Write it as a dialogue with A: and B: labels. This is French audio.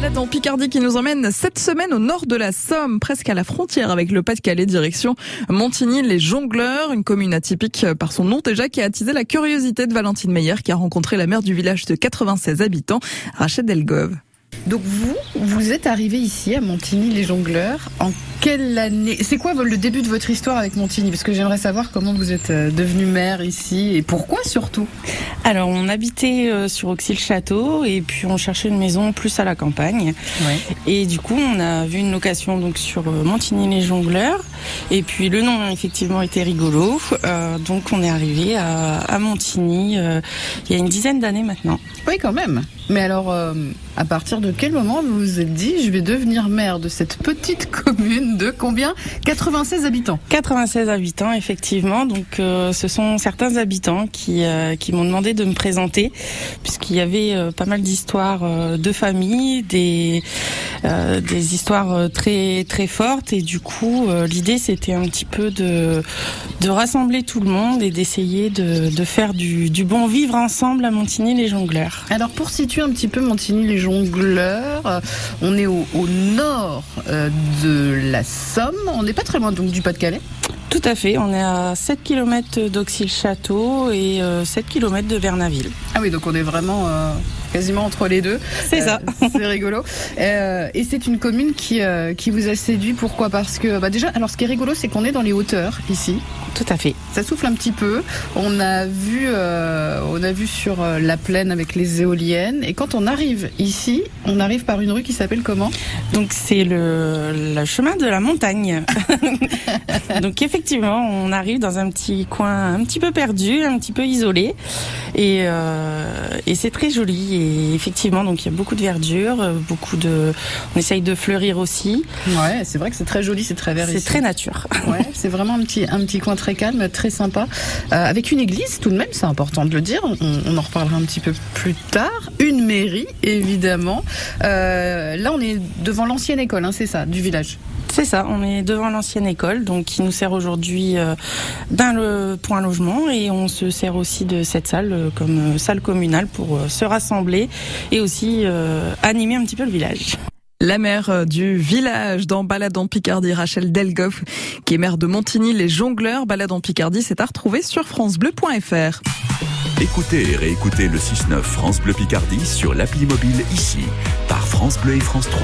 A: Balade en Picardie qui nous emmène cette semaine au nord de la Somme, presque à la frontière avec le Pas-de-Calais, direction Montigny-les Jongleurs, une commune atypique par son nom déjà qui a attisé la curiosité de Valentine Meyer qui a rencontré la mère du village de 96 habitants, Rachel Delgove.
B: Donc vous, vous êtes arrivé ici à Montigny-les-Jongleurs en quelle année C'est quoi le début de votre histoire avec Montigny? Parce que j'aimerais savoir comment vous êtes euh, devenu maire ici et pourquoi surtout?
C: Alors on habitait euh, sur Auxy-le-Château et puis on cherchait une maison plus à la campagne.
B: Ouais.
C: Et du coup on a vu une location donc sur euh, Montigny-les-Jongleurs et puis le nom effectivement était rigolo. Euh, donc on est arrivé à, à Montigny euh, il y a une dizaine d'années maintenant.
B: Oui, quand même. Mais alors, euh, à partir de quel moment vous vous êtes dit, je vais devenir maire de cette petite commune? De combien? 96 habitants.
C: 96 habitants effectivement. Donc euh, ce sont certains habitants qui euh, qui m'ont demandé de me présenter puisqu'il y avait euh, pas mal d'histoires de famille, des des histoires très très fortes et du coup l'idée c'était un petit peu de de rassembler tout le monde et d'essayer de de faire du du bon vivre ensemble à Montigny les jongleurs.
B: Alors, pour situer un petit peu Montigny-les-Jongleurs, euh, on est au, au nord de la Somme. On n'est pas très loin donc du Pas-de-Calais.
C: Tout à fait, on est à 7 km d'Auxy-le-Château et euh, 7 km de Bernaville.
B: Ah oui, donc on est vraiment euh, quasiment entre les deux.
C: C'est ça.
B: Euh, c'est rigolo. Euh, et c'est une commune qui, euh, qui vous a séduit. Pourquoi? Parce que bah déjà, alors ce qui est rigolo, c'est qu'on est dans les hauteurs ici.
C: Tout à fait.
B: Ça souffle un petit peu. On a vu, euh, on a vu sur la plaine avec les éoliennes. Et quand on arrive ici, on arrive par une rue qui s'appelle comment?
C: Donc c'est le, le chemin de la montagne. Donc effectivement, on arrive dans un petit coin un petit peu perdu, un petit peu isolé, et, euh, et c'est très joli. Et effectivement, donc il y a beaucoup de verdure, euh, beaucoup de, on essaye de fleurir aussi.
B: Ouais, c'est vrai que c'est très joli, c'est très vert
C: C'est très nature.
B: Ouais, c'est vraiment un petit, un petit coin très calme, très sympa. Euh, avec une église, tout de même, c'est important de le dire. On, on en reparlera un petit peu plus tard. Une mairie, évidemment. Euh, là, on est devant l'ancienne école, hein, c'est ça, du village.
C: C'est ça, on est devant l'ancienne école, donc qui nous sert aujourd'hui euh, d'un point logement et on se sert aussi de cette salle euh, comme euh, salle communale pour se rassembler et aussi euh, animer un petit peu le village.
A: La maire du village dans Balade en Picardie, Rachel Delgoff, qui est maire de Montigny, les jongleurs. Balade en Picardie, c'est à retrouver sur francebleu.fr.
D: Écoutez et réécoutez le 6-9 France Bleu Picardie sur l'appli mobile ici, par France Bleu et France 3.